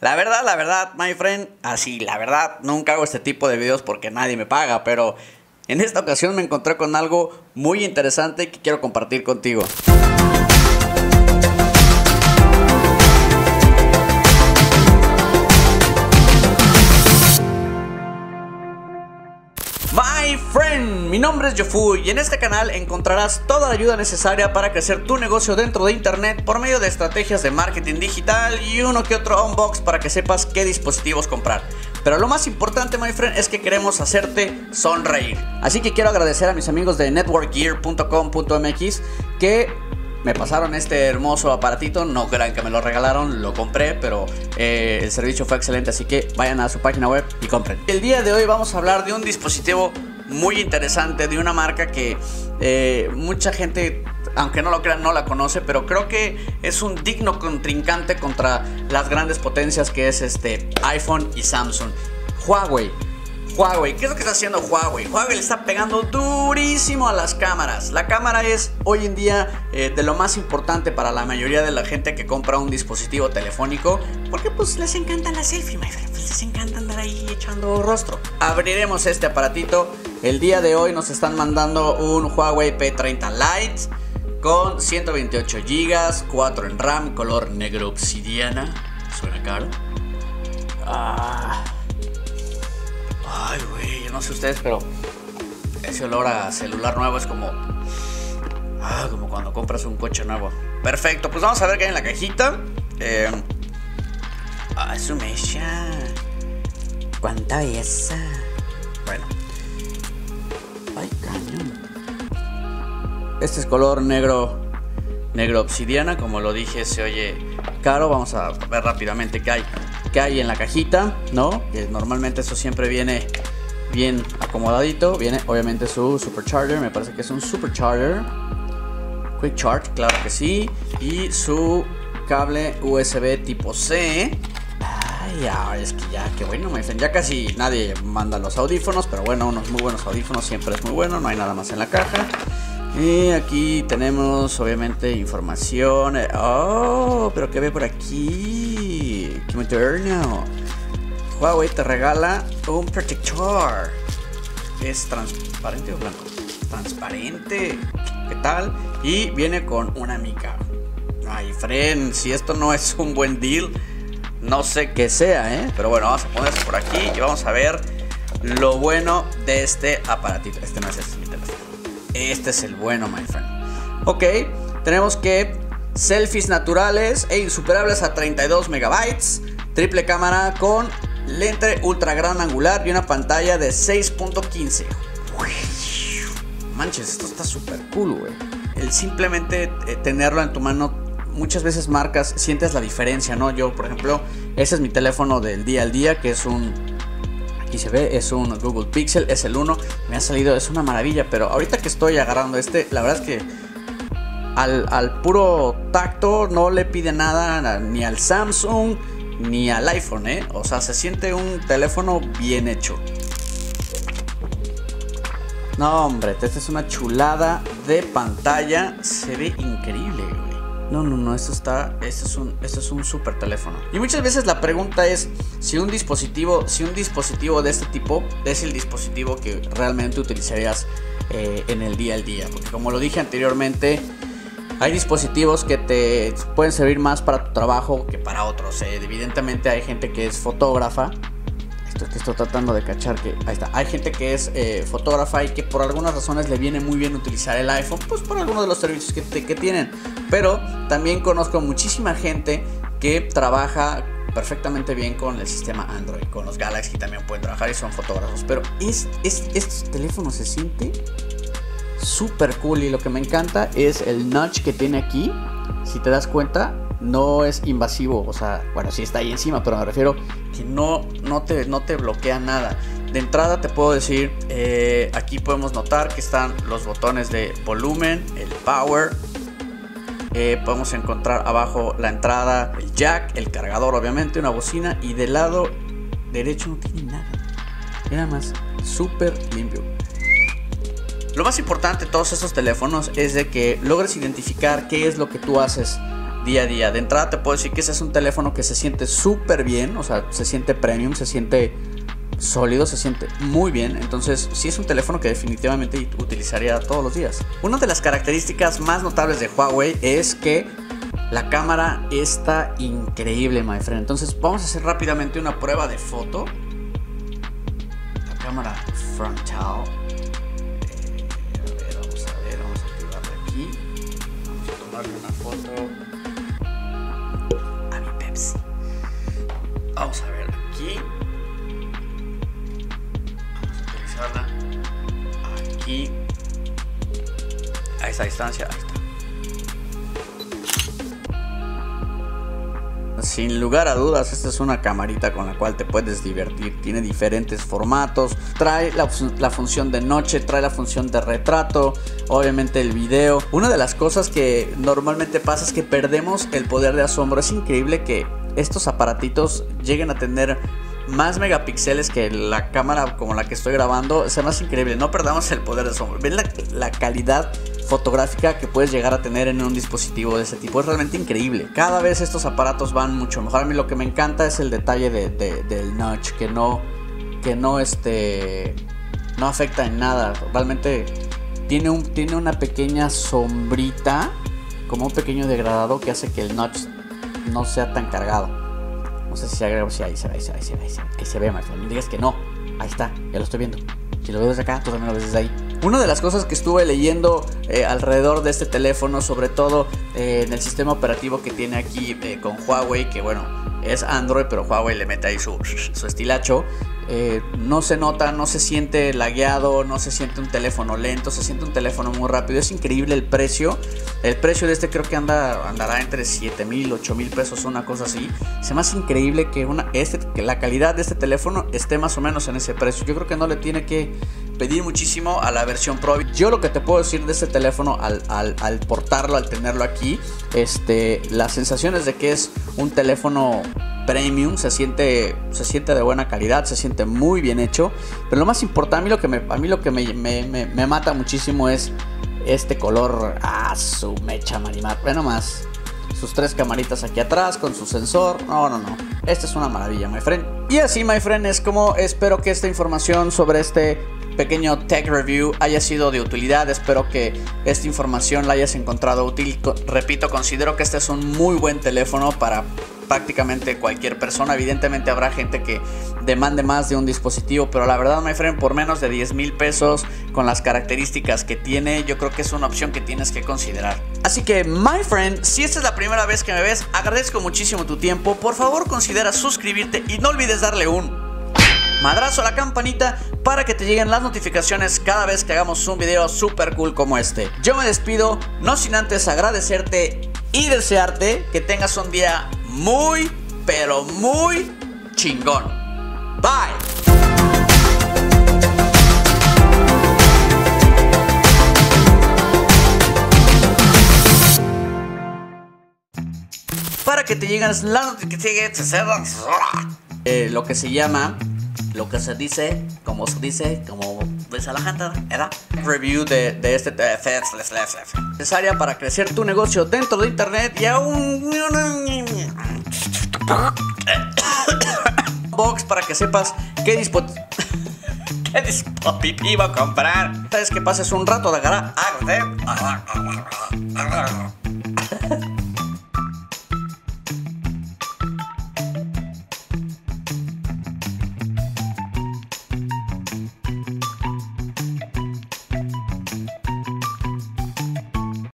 La verdad, la verdad, my friend, así, la verdad, nunca hago este tipo de videos porque nadie me paga, pero en esta ocasión me encontré con algo muy interesante que quiero compartir contigo. My friend, mi nombre es Yofu y en este canal encontrarás toda la ayuda necesaria para crecer tu negocio dentro de internet por medio de estrategias de marketing digital y uno que otro unbox para que sepas qué dispositivos comprar. Pero lo más importante, my friend, es que queremos hacerte sonreír. Así que quiero agradecer a mis amigos de networkgear.com.mx que me pasaron este hermoso aparatito. No crean que me lo regalaron, lo compré, pero eh, el servicio fue excelente. Así que vayan a su página web y compren. El día de hoy vamos a hablar de un dispositivo muy interesante, de una marca que eh, mucha gente aunque no lo crean, no la conoce, pero creo que es un digno contrincante contra las grandes potencias que es este iPhone y Samsung. Huawei Huawei. ¿Qué es lo que está haciendo Huawei? Huawei le está pegando durísimo a las cámaras. La cámara es hoy en día eh, de lo más importante para la mayoría de la gente que compra un dispositivo telefónico. Porque pues les encanta la selfie. Pues, les encanta andar ahí echando rostro. Abriremos este aparatito. El día de hoy nos están mandando un Huawei P30 Lite con 128 GB, 4 en RAM, color negro obsidiana. Suena caro. Ah. Ay, güey, yo no sé ustedes, pero ese olor a celular nuevo es como. Ah, como cuando compras un coche nuevo. Perfecto, pues vamos a ver qué hay en la cajita. Eh, ah, su mecha. Cuánta belleza. Bueno. Ay, cañón. Este es color negro. Negro obsidiana, como lo dije, se oye caro. Vamos a ver rápidamente qué hay que hay en la cajita, ¿no? Que normalmente eso siempre viene bien acomodadito. Viene obviamente su supercharger, me parece que es un supercharger. Quick Charge, claro que sí. Y su cable USB tipo C. Ay, ya, es que ya, qué bueno, me dicen. Ya casi nadie manda los audífonos, pero bueno, unos muy buenos audífonos siempre es muy bueno. No hay nada más en la caja. Y aquí tenemos obviamente información. Oh, pero ¿qué ve por aquí? ¡Qué moderno! Huawei te regala un protector. ¿Es transparente o blanco? Transparente. ¿Qué tal? Y viene con una mica. Ay, friend, si esto no es un buen deal, no sé qué sea, ¿eh? Pero bueno, vamos a ponerse por aquí y vamos a ver lo bueno de este aparatito. Este no es este, mi teléfono. Este es el bueno, my friend. Ok, tenemos que selfies naturales e insuperables a 32 megabytes. Triple cámara con lente ultra gran angular y una pantalla de 6.15. Manches, esto está súper cool, güey. El simplemente eh, tenerlo en tu mano, muchas veces marcas, sientes la diferencia, ¿no? Yo, por ejemplo, ese es mi teléfono del día al día, que es un Aquí se ve, es un Google Pixel, es el 1. Me ha salido, es una maravilla. Pero ahorita que estoy agarrando este, la verdad es que al, puro tacto no le pide nada ni al Samsung ni al iPhone, ¿eh? O sea, se siente un teléfono bien hecho. No, hombre, esta es una chulada de pantalla. Se ve increíble, no, no, no, esto está, esto es un, esto es un super teléfono. Y muchas veces la pregunta es si un dispositivo, si un dispositivo de este tipo es el dispositivo que realmente utilizarías eh, en el día al día. Porque como lo dije anteriormente, hay dispositivos que te pueden servir más para tu trabajo que para otros. Eh. Evidentemente hay gente que es fotógrafa esto que estoy tratando de cachar que ahí está. Hay gente que es eh, fotógrafa y que por algunas razones le viene muy bien utilizar el iPhone, pues por algunos de los servicios que, que tienen. Pero también conozco muchísima gente que trabaja perfectamente bien con el sistema Android, con los Galaxy también pueden trabajar y son fotógrafos. Pero es, es, este teléfono se siente súper cool y lo que me encanta es el notch que tiene aquí. Si te das cuenta, no es invasivo, o sea, bueno, sí está ahí encima, pero me refiero que no, no, te, no te bloquea nada. De entrada te puedo decir, eh, aquí podemos notar que están los botones de volumen, el power, eh, podemos encontrar abajo la entrada, el jack, el cargador obviamente, una bocina y del lado derecho no tiene nada. Nada más, súper limpio. Lo más importante de todos estos teléfonos es de que logres identificar qué es lo que tú haces día a día. De entrada te puedo decir que ese es un teléfono que se siente súper bien, o sea, se siente premium, se siente sólido, se siente muy bien. Entonces, sí es un teléfono que definitivamente utilizaría todos los días. Una de las características más notables de Huawei es que la cámara está increíble, my friend. Entonces, vamos a hacer rápidamente una prueba de foto. La cámara frontal. Tomarle una foto a mi Pepsi. Vamos a ver aquí. aquí a esa distancia. Ahí está. Sin lugar a dudas, esta es una camarita con la cual te puedes divertir. Tiene diferentes formatos. Trae la, función de noche, trae la función de retrato, obviamente el video. Una de las cosas que normalmente pasa es que perdemos el poder de asombro. Es increíble que estos aparatitos lleguen a tener más megapíxeles que la cámara como la que estoy grabando. Es más increíble. No perdamos el poder de sombra. Ven la, calidad fotográfica que puedes llegar a tener en un dispositivo de ese tipo. Es realmente increíble. Cada vez estos aparatos van mucho mejor. A mí lo que me encanta es el detalle del notch. Que no. Que no este. No afecta en nada. Realmente tiene, un, tiene una pequeña sombrita. Como un pequeño degradado que hace que el notch no sea tan cargado. No sé si se agrega, si ahí se ve, ahí se ve, ahí se ve, ahí se ve, más No digas que no. Ahí está, ya lo estoy viendo. Si lo veo desde acá, tú también lo ves desde ahí. Una de las cosas que estuve leyendo eh, alrededor de este teléfono, sobre todo eh, en el sistema operativo que tiene aquí eh, con Huawei, que bueno, es Android, pero Huawei le mete ahí su, su estilacho. No se nota, no se siente lagueado, no se siente un teléfono lento, se siente un teléfono muy rápido. Es increíble el precio. El precio de este creo que anda, andará entre 7 mil, 8 mil pesos, una cosa así. Se me hace increíble que, una, este, que la calidad de este teléfono esté más o menos en ese precio. Yo creo que no le tiene que pedir muchísimo a la versión Pro. Yo lo que te puedo decir de este teléfono al, al, portarlo, al tenerlo aquí, este, las sensaciones de que es un teléfono premium, se siente, se siente de buena calidad, se siente muy bien hecho. Pero lo más importante, a mí lo que me, a mí lo que me, me, mata muchísimo es este color. Ah, mecha marimar. Bueno, más. Sus tres camaritas aquí atrás con su sensor. No, no, no. Esta es una maravilla, my friend. Y así, my friend, es como espero que esta información sobre este pequeño tech review haya sido de utilidad. Espero que esta información la hayas encontrado útil. Repito, considero que este es un muy buen teléfono para prácticamente cualquier persona. Evidentemente habrá gente que demande más de un dispositivo, pero la verdad, my friend, por menos de 10 mil pesos, con las características que tiene, yo creo que es una opción que tienes que considerar. Así que, my friend, si esta es la primera vez que me ves, agradezco muchísimo tu tiempo. Por favor, considera suscribirte y no olvides darle un madrazo a la campanita para que te lleguen las notificaciones cada vez que hagamos un video super cool como este. Yo me despido, no sin antes agradecerte y desearte que tengas un día muy, pero muy chingón. Bye. para que te lleguen las notificaciones. Eh, lo que se llama lo que se dice, como se dice, como dice la gente, era review de, de este necesaria para crecer tu negocio dentro de internet y aún box para que sepas qué dispositivo qué dispositivo comprar. Sabes que pases un rato de gara